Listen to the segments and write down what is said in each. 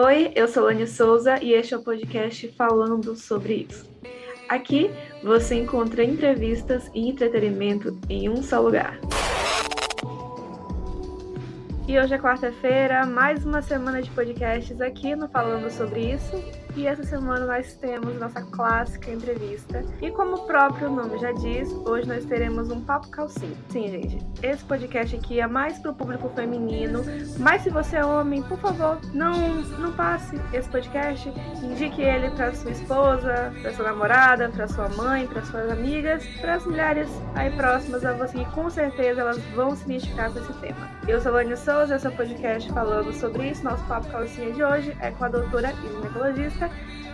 Oi, eu sou Lani Souza e este é o podcast falando sobre isso. Aqui você encontra entrevistas e entretenimento em um só lugar. E hoje é quarta-feira, mais uma semana de podcasts aqui no Falando sobre isso. E essa semana nós temos nossa clássica entrevista. E como o próprio nome já diz, hoje nós teremos um papo calcinha. Sim, gente, esse podcast aqui é mais pro público feminino. Mas se você é homem, por favor, não, não passe esse podcast. Indique ele para sua esposa, para sua namorada, para sua mãe, para suas amigas, para as mulheres aí próximas a você, que com certeza elas vão se identificar com esse tema. Eu sou a Vânia Souza, esse é o podcast falando sobre isso. Nosso papo calcinha de hoje é com a doutora ginecologista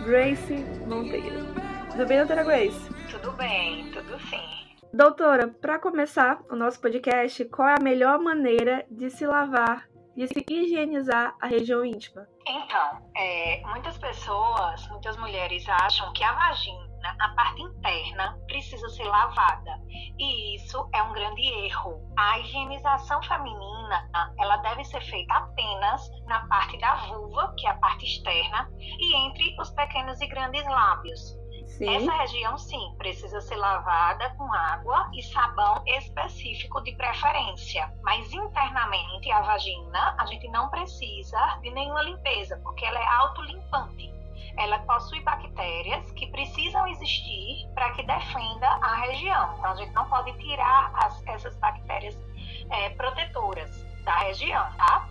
Grace Monteiro. Tudo bem, doutora Grace? Tudo bem, tudo sim. Doutora, para começar o nosso podcast, qual é a melhor maneira de se lavar, de se higienizar a região íntima? Então, é, muitas pessoas, muitas mulheres acham que a vagina, a parte interna, precisa ser lavada. E isso é um grande erro. A higienização feminina, ela deve ser feita apenas na parte da vulva, que é a parte externa, e entre os pequenos e grandes lábios. Sim. Essa região, sim, precisa ser lavada com água e sabão específico de preferência. Mas internamente, a vagina, a gente não precisa de nenhuma limpeza, porque ela é autolimpante ela possui bactérias que precisam existir para que defenda a região. Então, a gente não pode tirar as, essas bactérias é, protetoras da região, tá?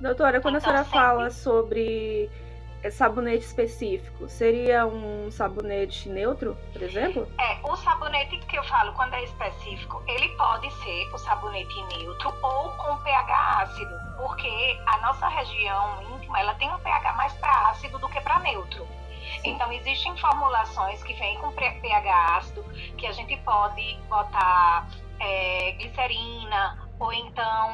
Doutora, quando então, a senhora sempre... fala sobre sabonete específico, seria um sabonete neutro, por exemplo? É, o sabonete que eu falo quando é específico, ele pode ser o sabonete neutro ou com pH ácido, porque a nossa região íntima, ela tem um pH mais para ácido do que para neutro. Sim. Então, existem formulações que vêm com pH ácido, que a gente pode botar é, glicerina ou então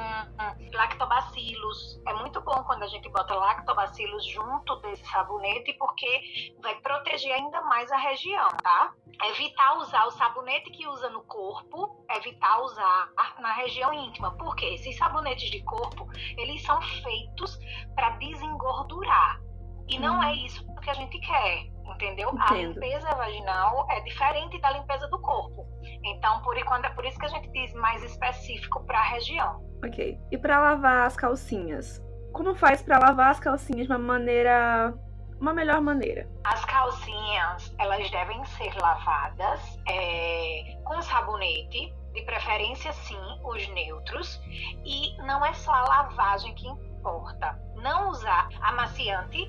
lactobacilos. É muito bom quando a gente bota lactobacilos junto desse sabonete, porque vai proteger ainda mais a região, tá? Evitar usar o sabonete que usa no corpo, evitar usar na região íntima, porque esses sabonetes de corpo, eles são feitos para desengordurar. E não hum. é isso que a gente quer entendeu? Entendo. A limpeza vaginal é diferente da limpeza do corpo. Então, por enquanto, é por isso que a gente diz mais específico para a região. Ok. E para lavar as calcinhas? Como faz para lavar as calcinhas de uma maneira uma melhor maneira? As calcinhas, elas devem ser lavadas é, com sabonete, de preferência sim, os neutros, e não é só a lavagem que importa. Não usar amaciante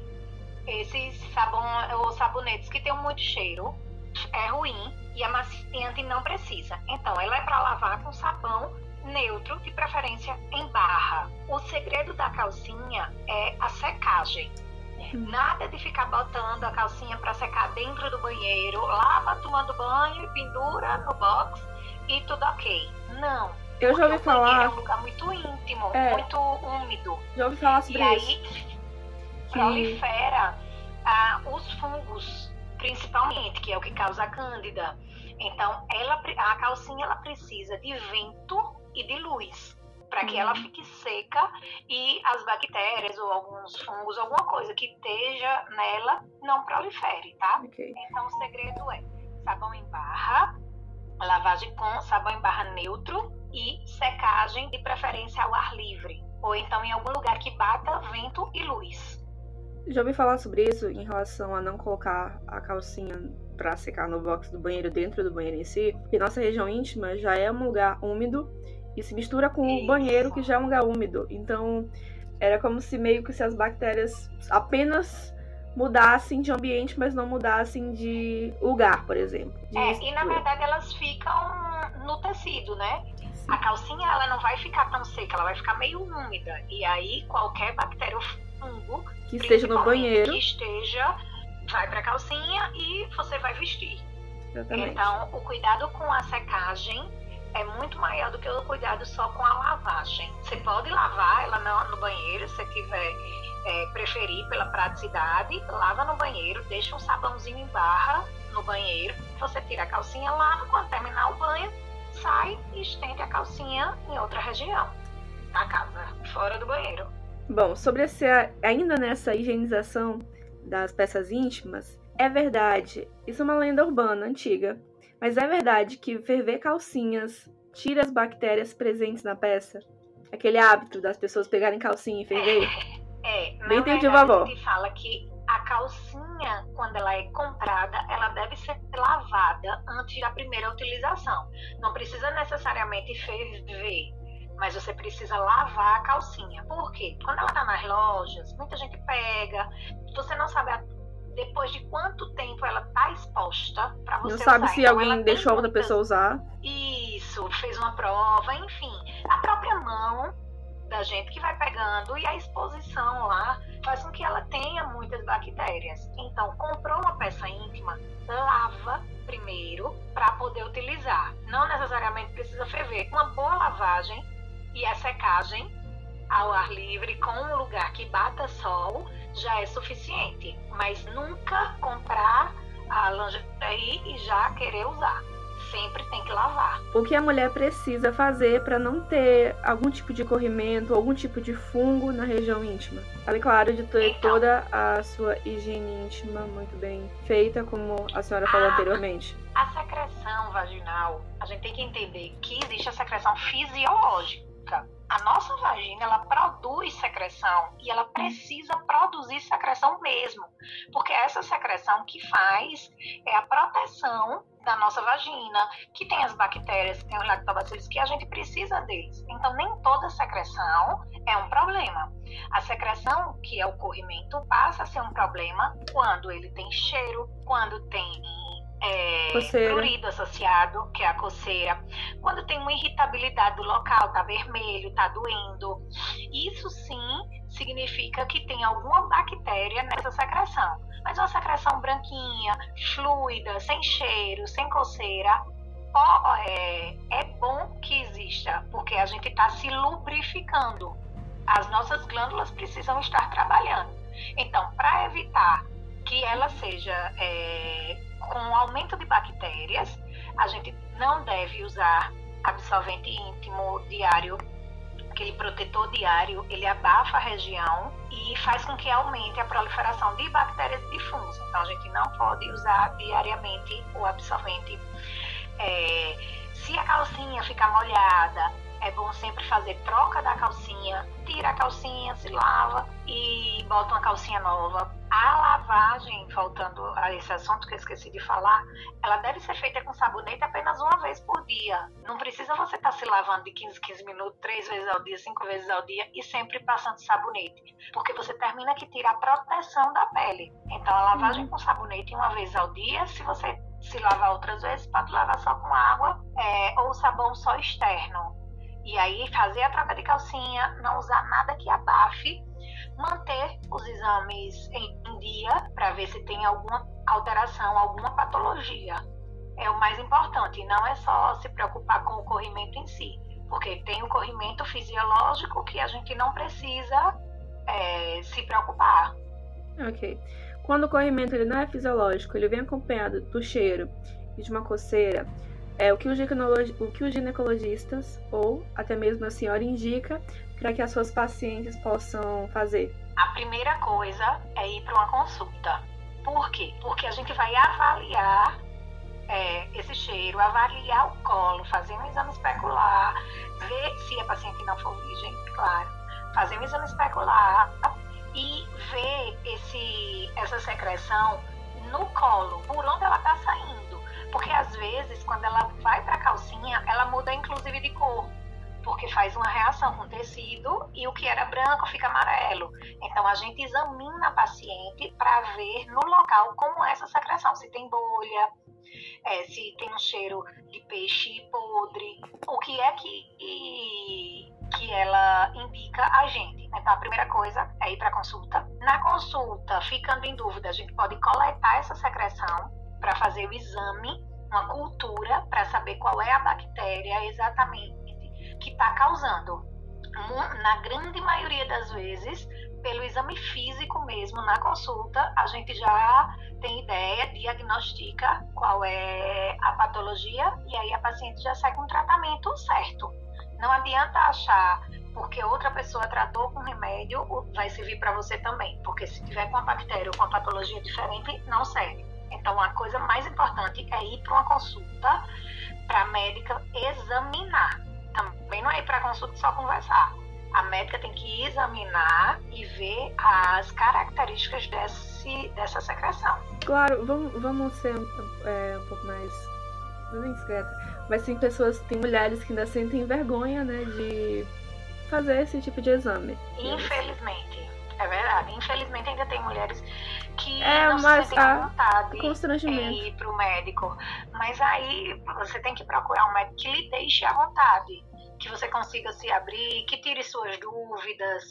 esses sabão, ou sabonetes que tem muito cheiro é ruim e a maciante não precisa. Então, ela é para lavar com sabão neutro, de preferência em barra. O segredo da calcinha é a secagem. Nada de ficar botando a calcinha para secar dentro do banheiro, lava tomando banho e pendura no box e tudo ok. Não. Eu já ouvi falar. É um lugar muito íntimo, é. muito úmido. Já ouvi falar sobre e isso. aí prolifera ah, os fungos, principalmente, que é o que causa a cândida. Então, ela, a calcinha ela precisa de vento e de luz para que ela uhum. fique seca e as bactérias ou alguns fungos, alguma coisa que esteja nela, não prolifere, tá? Okay. Então, o segredo é sabão em barra, lavagem com sabão em barra neutro e secagem de preferência ao ar livre, ou então em algum lugar que bata vento e luz. Já ouvi falar sobre isso em relação a não colocar a calcinha para secar no box do banheiro dentro do banheiro em si, porque nossa região íntima já é um lugar úmido e se mistura com o banheiro que já é um lugar úmido. Então, era como se meio que se as bactérias apenas mudassem de ambiente, mas não mudassem de lugar, por exemplo. É, e na verdade elas ficam no tecido, né? A calcinha ela não vai ficar tão seca, ela vai ficar meio úmida. E aí qualquer bactéria que esteja no banheiro, que esteja, vai para a calcinha e você vai vestir. Exatamente. Então, o cuidado com a secagem é muito maior do que o cuidado só com a lavagem. Você pode lavar ela no, no banheiro, se tiver é, preferir pela praticidade, lava no banheiro, deixa um sabãozinho em barra no banheiro, você tira a calcinha, lava, quando terminar o banho, sai e estende a calcinha em outra região da casa, fora do banheiro. Bom, sobre esse, ainda nessa higienização das peças íntimas, é verdade, isso é uma lenda urbana antiga, mas é verdade que ferver calcinhas tira as bactérias presentes na peça? Aquele hábito das pessoas pegarem calcinha e ferver? É, é Bem entendi, vovó. A gente fala que a calcinha, quando ela é comprada, ela deve ser lavada antes da primeira utilização. Não precisa necessariamente ferver, mas você precisa lavar a calcinha. Por quê? Quando ela está nas lojas, muita gente pega, você não sabe depois de quanto tempo ela está exposta para você Não sabe usar. se então, alguém deixou outra pessoa usar. Isso, fez uma prova, enfim. A própria mão da gente que vai pegando e a exposição lá faz com que ela tenha muitas bactérias. Então, comprou uma peça íntima, lava primeiro para poder utilizar. Não necessariamente precisa ferver. Uma boa lavagem e a secagem ao ar livre com um lugar que bata sol já é suficiente. Mas nunca comprar a lingerie e já querer usar. Sempre tem que lavar. O que a mulher precisa fazer para não ter algum tipo de corrimento, algum tipo de fungo na região íntima? Além, claro, de ter então, toda a sua higiene íntima muito bem feita, como a senhora falou a, anteriormente. A secreção vaginal, a gente tem que entender que existe a secreção fisiológica a nossa vagina ela produz secreção e ela precisa produzir secreção mesmo, porque é essa secreção que faz é a proteção da nossa vagina, que tem as bactérias, que tem os lactobacilos, que a gente precisa deles. Então, nem toda secreção é um problema. A secreção, que é o corrimento, passa a ser um problema quando ele tem cheiro, quando tem é, prurido associado, que é a coceira. Quando tem uma irritabilidade do local, tá vermelho, tá doendo. Isso sim significa que tem alguma bactéria nessa secreção. Mas uma secreção branquinha, fluida, sem cheiro, sem coceira, é, é bom que exista, porque a gente está se lubrificando. As nossas glândulas precisam estar trabalhando. Então, para evitar que ela seja é, com o aumento de bactérias, a gente não deve usar absorvente íntimo diário, aquele protetor diário, ele abafa a região e faz com que aumente a proliferação de bactérias e fungos. Então a gente não pode usar diariamente o absorvente. É, se a calcinha ficar molhada, é bom sempre fazer troca da calcinha, tira a calcinha, se lava e bota uma calcinha nova. A lavagem, faltando a esse assunto que eu esqueci de falar, ela deve ser feita com sabonete apenas uma vez por dia. Não precisa você estar tá se lavando de 15 15 minutos, três vezes ao dia, cinco vezes ao dia e sempre passando sabonete, porque você termina que tira a proteção da pele. Então a lavagem uhum. com sabonete uma vez ao dia, se você se lavar outras vezes, pode lavar só com água é, ou sabão só externo. E aí fazer a troca de calcinha, não usar nada que abafe, manter os exames em, dia para ver se tem alguma alteração, alguma patologia. É o mais importante, não é só se preocupar com o corrimento em si, porque tem o corrimento fisiológico que a gente não precisa é, se preocupar. Ok. Quando o corrimento ele não é fisiológico, ele vem acompanhado do cheiro e de uma coceira, é o que, o que os ginecologistas ou até mesmo a senhora indica para que as suas pacientes possam fazer? A primeira coisa é ir para uma consulta. Por quê? Porque a gente vai avaliar é, esse cheiro, avaliar o colo, fazer um exame especular, ver se a paciente não for virgem, claro, fazer um exame especular e ver esse, essa secreção no colo, por onde ela está saindo porque às vezes, quando ela vai para a calcinha, ela muda inclusive de cor, porque faz uma reação com o tecido e o que era branco fica amarelo. Então a gente examina a paciente para ver no local como é essa secreção, se tem bolha, é, se tem um cheiro de peixe podre, o que é que, que ela indica a gente. Então, a primeira coisa é ir para a consulta. Na consulta, ficando em dúvida, a gente pode coletar essa secreção para fazer o exame, uma cultura, para saber qual é a bactéria exatamente que está causando. Na grande maioria das vezes, pelo exame físico mesmo, na consulta, a gente já tem ideia, diagnostica qual é a patologia e aí a paciente já segue um tratamento certo. Não adianta achar porque outra pessoa tratou com remédio, vai servir para você também. Porque se tiver com a bactéria ou com a patologia diferente, não serve. Então, a coisa mais importante é ir para uma consulta para a médica examinar. Também não é ir para consulta só conversar. A médica tem que examinar e ver as características desse, dessa secreção. Claro, vamos, vamos ser é, um pouco mais. É discreta. Mas tem pessoas, tem mulheres que ainda sentem vergonha, né, de fazer esse tipo de exame. Infelizmente. É verdade. Infelizmente ainda tem mulheres que é, não mas sentem a vontade constrangimento. de ir para o médico. Mas aí você tem que procurar um médico que lhe deixe à vontade. Que você consiga se abrir, que tire suas dúvidas,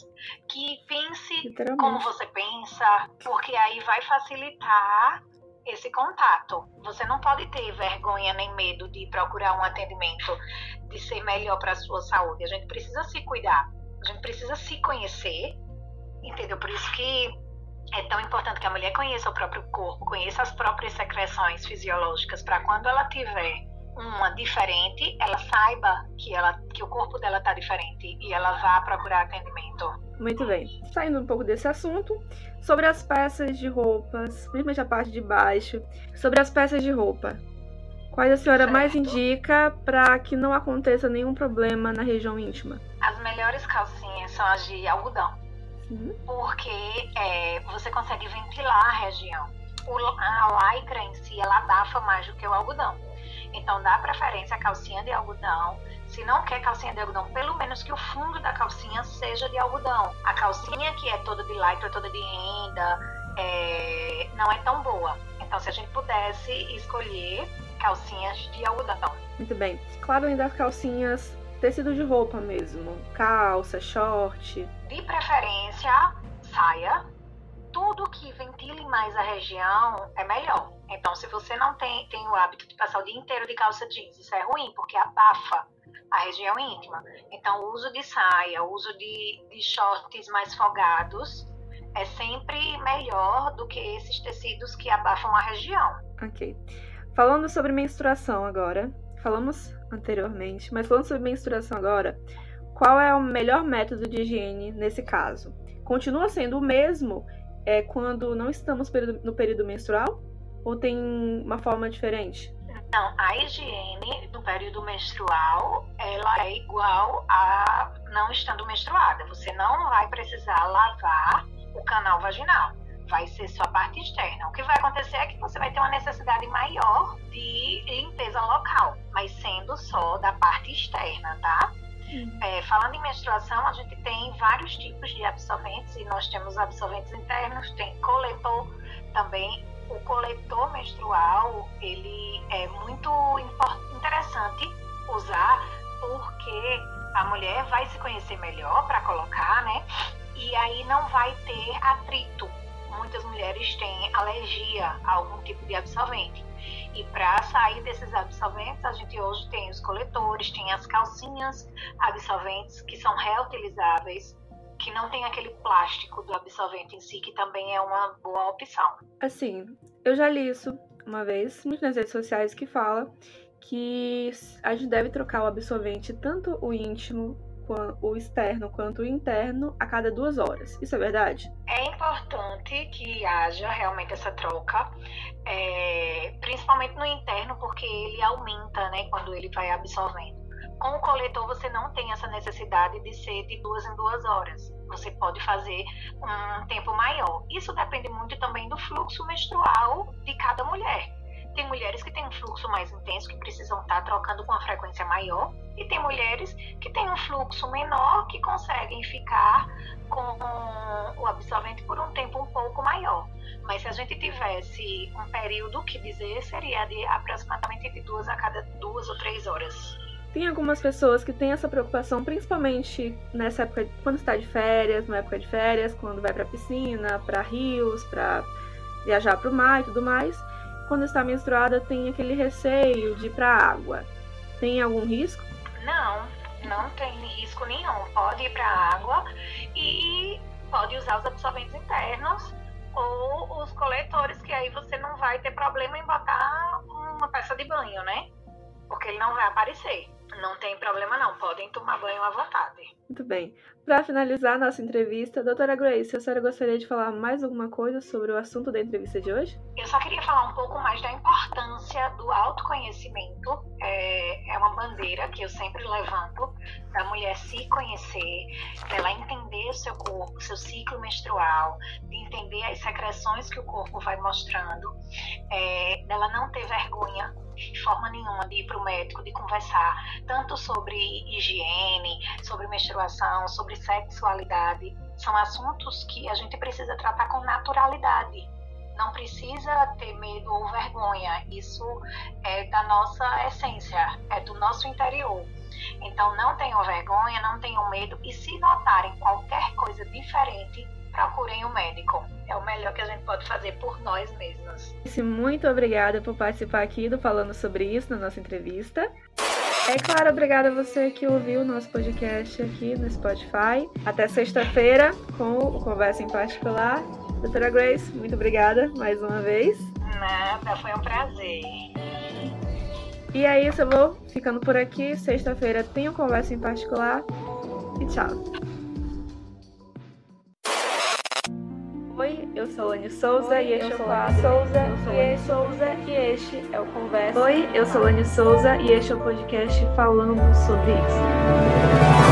que pense como você pensa, porque aí vai facilitar esse contato. Você não pode ter vergonha nem medo de procurar um atendimento, de ser melhor para a sua saúde. A gente precisa se cuidar, a gente precisa se conhecer, entendeu? Por isso que é tão importante que a mulher conheça o próprio corpo, conheça as próprias secreções fisiológicas, para quando ela tiver uma diferente, ela saiba que, ela, que o corpo dela está diferente e ela vá procurar atendimento. Muito bem. Saindo um pouco desse assunto, sobre as peças de roupas, principalmente a parte de baixo, sobre as peças de roupa. Quais a senhora mais Certo. indica para que não aconteça nenhum problema na região íntima? As melhores calcinhas são as de algodão. Uhum. porque é, você consegue ventilar a região. O, a lycra em si, ela abafa mais do que o algodão. Então, dá preferência à calcinha de algodão. Se não quer calcinha de algodão, pelo menos que o fundo da calcinha seja de algodão. A calcinha que é toda de lycra, toda de renda, é, não é tão boa. Então, se a gente pudesse escolher calcinhas de algodão. Muito bem. Claro, ainda as calcinhas tecido de roupa mesmo, calça, short. De preferência, saia. Tudo que ventile mais a região é melhor. Então, se você não tem, tem o hábito de passar o dia inteiro de calça jeans, isso é ruim, porque abafa a região íntima. Então, o uso de saia, o uso de, de shorts mais folgados é sempre melhor do que esses tecidos que abafam a região. Ok. Falando sobre menstruação agora. Falamos anteriormente, mas falando sobre menstruação agora, qual é o melhor método de higiene nesse caso? Continua sendo o mesmo é, quando não estamos no período menstrual? Ou tem uma forma diferente? Não, a higiene do período menstrual, ela é igual a não estando menstruada. Você não vai precisar lavar o canal vaginal. Vai ser só a parte externa. O que vai acontecer é que você vai ter uma necessidade maior de limpeza local, mas sendo só da parte externa, tá? É, falando em menstruação, a gente tem vários tipos de absorventes e nós temos absorventes internos, tem coletor também. O coletor menstrual, ele é muito interessante usar porque a mulher vai se conhecer melhor para colocar, né? E aí não vai ter atrito. Muitas mulheres têm alergia a algum tipo de absorvente. E para sair desses absorventes, a gente hoje tem os coletores, tem as calcinhas absorventes que são reutilizáveis, que não tem aquele plástico do absorvente em si, que também é uma boa opção. Assim, eu já li isso uma vez, nas redes sociais, que fala que a gente deve trocar o absorvente, tanto o íntimo, o externo, quanto o interno, a cada duas horas. Isso é verdade? É importante que haja realmente essa troca, é, principalmente no interno, porque ele aumenta né, quando ele vai absorvendo. Com o coletor, você não tem essa necessidade de ser de duas em duas horas. Você pode fazer um tempo maior. Isso depende muito também do fluxo menstrual de cada mulher. Tem mulheres que têm um fluxo mais intenso, que precisam estar trocando com uma frequência maior, e tem mulheres que têm um fluxo menor, que conseguem ficar com o absorvente por um tempo um pouco maior. Mas se a gente tivesse um período que dizer, seria de aproximadamente de duas a cada duas ou três horas. Tem algumas pessoas que têm essa preocupação, principalmente nessa época, quando está de férias, na época de férias, quando vai pra piscina, pra rios, pra viajar pro mar e tudo mais. Quando está menstruada, tem aquele receio de ir pra água. Tem algum risco? Não, não tem risco nenhum. Pode ir para a água e pode usar os absorventes internos ou os coletores, que aí você não vai ter problema em botar uma peça de banho, né? Porque ele não vai aparecer. Não tem problema não, podem tomar banho à vontade. Muito bem. Para finalizar nossa entrevista, doutora Grace, a senhora gostaria de falar mais alguma coisa sobre o assunto da entrevista de hoje? Eu só queria falar um pouco mais da importância do autoconhecimento. É, é uma bandeira que eu sempre levanto da mulher se conhecer, dela entender o seu corpo, seu ciclo menstrual, de entender as secreções que o corpo vai mostrando, é, dela não ter vergonha de forma nenhuma de ir para o médico, de conversar tanto sobre higiene, sobre menstruação, sobre sexualidade. São assuntos que a gente precisa tratar com naturalidade. Não precisa ter medo ou vergonha. Isso é da nossa essência, é do nosso interior. Então não tenham vergonha, não tenham medo e se notarem qualquer coisa diferente, procurem o um médico. É o melhor que a gente pode fazer por nós mesmas. Muito obrigada por participar aqui do Falando sobre isso na nossa entrevista. É claro, obrigada a você que ouviu o nosso podcast aqui no Spotify. Até sexta-feira com o Conversa em Particular. Doutora Grace, muito obrigada mais uma vez. Nada, foi um prazer. E é isso, eu vou ficando por aqui. Sexta-feira tem o Conversa em Particular. E tchau. Eu sou Lani Souza Oi, e este é o quadro. Souza, eu sou Lani Souza e este é o Conversa. Oi, eu sou Lani Souza e este é o podcast falando sobre isso.